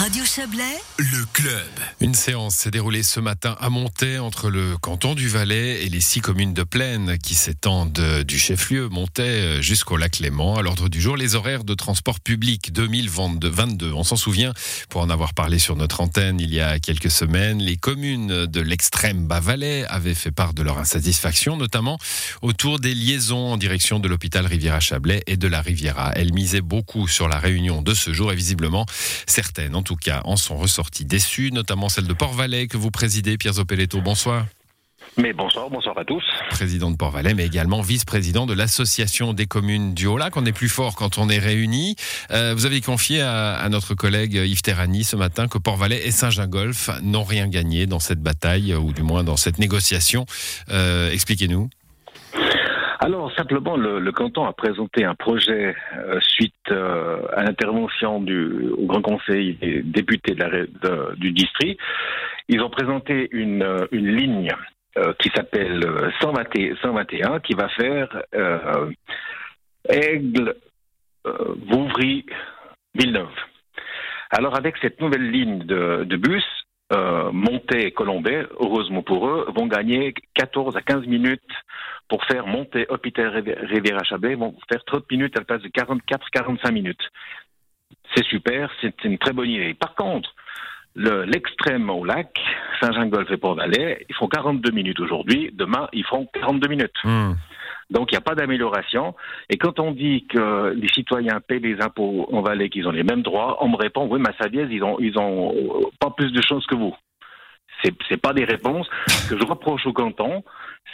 Radio Chablais, le club. Une séance s'est déroulée ce matin à Montaix entre le canton du Valais et les six communes de plaine qui s'étendent du chef-lieu Montaix jusqu'au lac Léman. À l'ordre du jour, les horaires de transport public 2022. On s'en souvient, pour en avoir parlé sur notre antenne il y a quelques semaines, les communes de l'extrême bas-Valais avaient fait part de leur insatisfaction, notamment autour des liaisons en direction de l'hôpital Riviera-Chablais et de la Riviera. Elles misaient beaucoup sur la réunion de ce jour et visiblement certaines en tout cas, en sont ressortis déçus, notamment celle de Port-Valais que vous présidez, Pierre Zopeletto. Bonsoir. Mais bonsoir, bonsoir à tous. Président de Port-Valais, mais également vice-président de l'association des communes du Haut-Lac. On est plus fort quand on est réunis. Euh, vous avez confié à, notre collègue Yves Terrani ce matin que Port-Valais et Saint-Gingolf n'ont rien gagné dans cette bataille, ou du moins dans cette négociation. Euh, expliquez-nous. Alors simplement, le, canton a présenté un projet euh, suite euh, à l'intervention du au Grand Conseil des députés du district. Ils ont présenté une, euh, une ligne qui s'appelle 121 qui va faire Aigle, Vouvry, Villeneuve. Alors avec cette nouvelle ligne de, de bus, euh, Monté et Colombais, heureusement pour eux, vont gagner 14 à 15 minutes pour faire monter Hôpital Chablais, vont faire 30 minutes à la place de 44-45 minutes. C'est super, c'est une très bonne idée. Par contre, l'extrême au lac, Saint-Jean-Golfe et Port-Valais, ils font 42 minutes aujourd'hui. Demain, ils feront 42 minutes. Hmm. Donc il n'y a pas d'amélioration. Et quand on dit que les citoyens paient les impôts en Valais, qu'ils ont les mêmes droits, on me répond oui, mais ils ont ils ont pas plus de choses que vous. C'est c'est pas des réponses que je reproche au canton,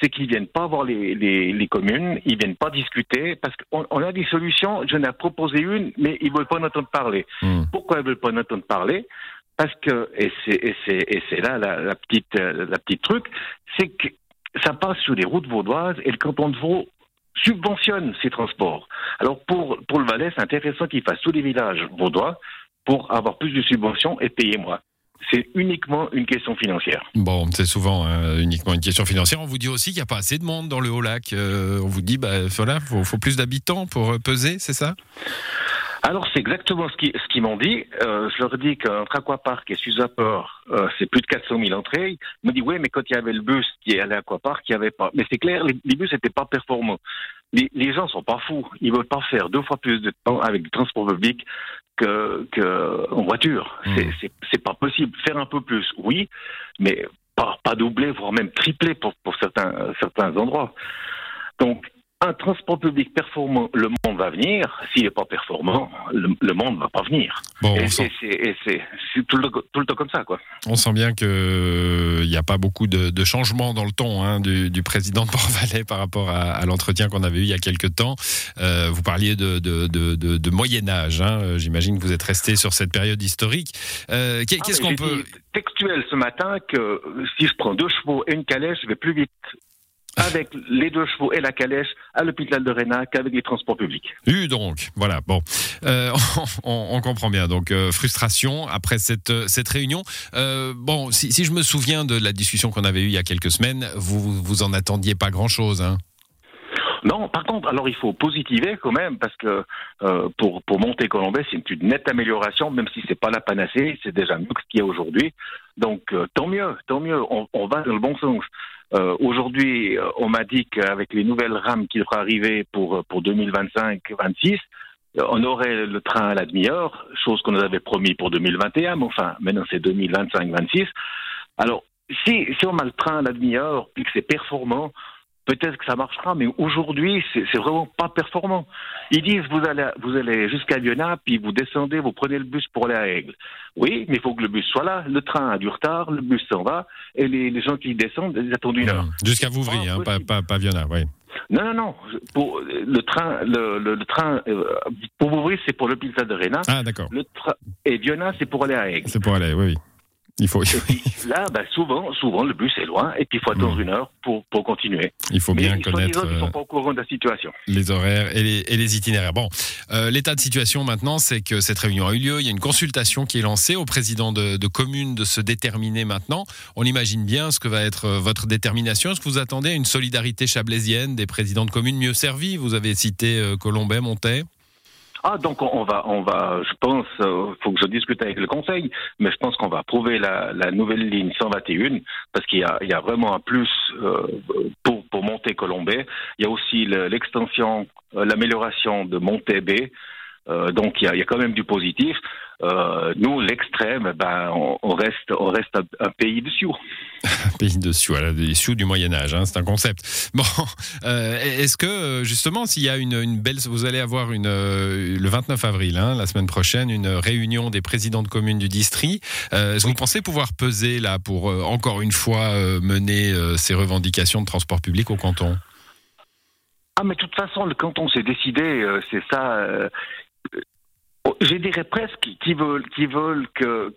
c'est qu'ils viennent pas voir les, les, les, communes, ils viennent pas discuter parce qu'on on a des solutions. Je n'ai proposé une, mais ils veulent pas en entendre parler. Hmm. Pourquoi ils veulent pas en entendre parler? Parce que et c'est et c'est et c'est là la, la petite la petite truc, c'est que ça passe sur les routes vaudoises et le canton de Vaud subventionne ces transports. Alors pour, pour le Valais, c'est intéressant qu'il fasse tous les villages vaudois pour avoir plus de subventions et payer moins. C'est uniquement une question financière. Bon, c'est souvent hein, uniquement une question financière. On vous dit aussi qu'il n'y a pas assez de monde dans le Haut-Lac. Euh, on vous dit, bah, voilà, faut, faut plus d'habitants pour euh, peser, c'est ça? Alors c'est exactement ce qu'ils ce m'ont dit. Euh, je leur dis qu'entre Aquapark et Suzaport, euh, c'est plus de 400 000 entrées. Ils m'ont dit oui, mais quand il y avait le bus qui allait à Aquapark, il n'y avait pas. Mais c'est clair, les, bus n'étaient pas performants. Les, les, gens sont pas fous. Ils veulent pas faire deux fois plus de temps avec le transport public que, que en voiture. Mmh. C'est C'est pas possible. Faire un peu plus, oui, mais pas, pas doubler, voire même tripler pour, pour certains, certains endroits. Donc un transport public performant, le monde va venir. S'il n'est pas performant, le, monde ne va pas venir. et c'est tout, le, temps comme ça. Quoi. On sent bien qu'il n'y a pas beaucoup de, de changements dans le ton hein, du, président de Port-Valais par rapport à, l'entretien qu'on avait eu il y a quelques temps. Euh, vous parliez de, de Moyen-Âge. Hein. J'imagine que vous êtes resté sur cette période historique. Euh, ah, qu'est-ce qu'on peut. Textuel ce matin que si je prends deux chevaux et une calèche, je vais plus vite avec les deux chevaux et la calèche à l'hôpital de Réna qu'avec les transports publics. Eu donc, voilà, bon, euh, on, comprend bien. Donc euh, frustration après cette euh, cette réunion. bon, si, si, je me souviens de la discussion qu'on avait eue il y a quelques semaines, vous vous en attendiez pas grand chose, hein? Non, par contre, alors il faut positiver quand même parce que pour pour monter Colombais, c'est une nette amélioration, même si c'est pas la panacée, c'est déjà mieux que ce qu'il y a aujourd'hui. Donc tant mieux, tant mieux, on, on, va dans le bon sens. Euh, Aujourd'hui, euh, on m'a dit qu'avec les nouvelles rames qui devraient arriver pour, pour 2025-26, euh, on aurait le train à la demi-heure, chose qu'on nous avait promis pour 2021, mais enfin, maintenant c'est 2025-26. Alors, si, on a le train à la demi-heure et que c'est performant, peut-être que ça marchera, mais aujourd'hui, c'est vraiment pas performant. Ils disent, vous allez, vous allez jusqu'à Lyonnais, puis vous descendez, vous prenez le bus pour aller à Aigle. Oui, mais il faut que le bus soit là. Le train a du retard, le bus s'en va, et les, gens qui descendent, ils attendent une heure. Mmh. Jusqu'à Vouvry, hein, pas, pas, pas oui. Non, non, non. Pour le train, le, le, train euh, pour Vouvry, c'est pour l'hôpital de Réna. Ah, d'accord. Et Viona, c'est pour aller à Aigle. C'est pour aller, oui, oui. Il faut. là, bah, souvent, souvent, le bus est loin et puis il faut attendre hmm. une heure pour, pour continuer. Il faut bien connaître. Ils sont pas au courant de la situation. Les horaires et les, et les itinéraires. Bon, euh, l'état de situation maintenant, c'est que cette réunion a eu lieu. Il y a une consultation qui est lancée au président de, de communes de se déterminer maintenant. On imagine bien ce que va être euh, votre détermination. Est-ce que vous attendez une solidarité chablaisienne des présidents de communes mieux servis? Vous avez cité euh, Colombais, Montet. Ah, donc on va, on va, je pense, euh, faut que je discute avec le Conseil, mais je pense qu'on va approuver la, nouvelle ligne 121 parce qu'il y a, il y a vraiment un plus euh, pour, pour monter Colombais. Il y a aussi l'extension, euh, l'amélioration de Montée B. Euh, donc il y, a, il y, a, quand même du positif. Euh, nous, l'extrême, ben, on, on, reste, on reste un, un pays de Sioux. pays de Sioux, voilà, des Sioux du Moyen Âge, hein, c'est un concept. Bon, euh, est-ce que justement, s'il y a une, une, belle, vous allez avoir une le 29 avril, hein, la semaine prochaine, une réunion des présidents de communes du district. Est-ce que vous pensez pouvoir peser là pour encore une fois mener ces revendications de transport public au canton? Ah, mais de toute façon, le canton s'est décidé, c'est ça je dirais presque qu'ils veulent, qu'ils veulent que,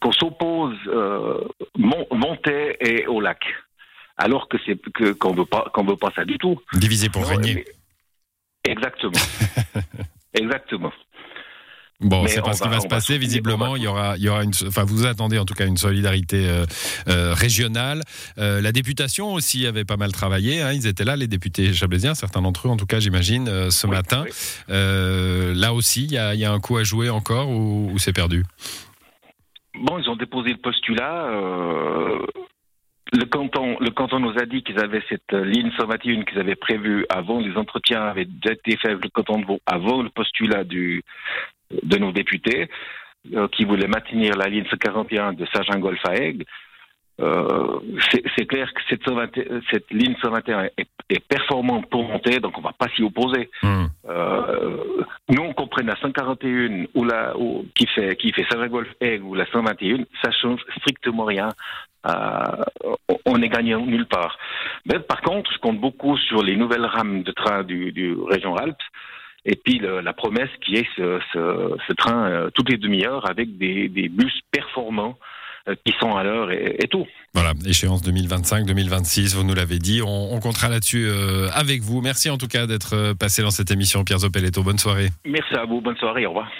qu'on s'oppose euh, Montet et au lac. Alors que c'est que, qu'on veut pas qu'on veut pas ça du tout. Diviser pour régner. Exactement. Exactement. Bon, c'est pas ce qui va, se passer. Visiblement, il y aura, il y aura une. Enfin, vous attendez en tout cas une solidarité euh, euh, régionale. Euh, la députation aussi avait pas mal travaillé. Hein, ils étaient là, les députés chablaisiens, certains d'entre eux, en tout cas, j'imagine, ce matin. Là aussi, il y a, y a, un coup à jouer encore ou, ou c'est perdu? Bon, ils ont déposé le postulat. Le canton, le canton nous a dit qu'ils avaient cette ligne 121 qu'ils avaient prévue avant. Les entretiens avaient déjà été faits avec le canton de Vaud avant le postulat du, de nos députés euh, qui voulaient maintenir la ligne 41 de Saint-Jean-Golf à Aigle. Euh, c'est clair que cette, cette ligne 121 est, est, performante pour monter, donc on ne va pas s'y opposer. Mmh. Euh, nous, on comprenne la 141 ou la, ou, qui fait, qui fait Saint-Jean-Golf Aigle ou la 121, ça change strictement rien. Euh, on est gagnant nulle part. Mais par contre, je compte beaucoup sur les nouvelles rames de train du, du Région Alpes et puis le, la promesse qui est ce, ce, ce train euh, toutes les demi-heures avec des, des, bus performants euh, qui sont à l'heure et, et, tout. Voilà, échéance 2025-2026, vous nous l'avez dit, on, on comptera là-dessus euh, avec vous. Merci en tout cas d'être passé dans cette émission, Pierre Zopeletto. Bonne soirée. Merci à vous, bonne soirée, au revoir.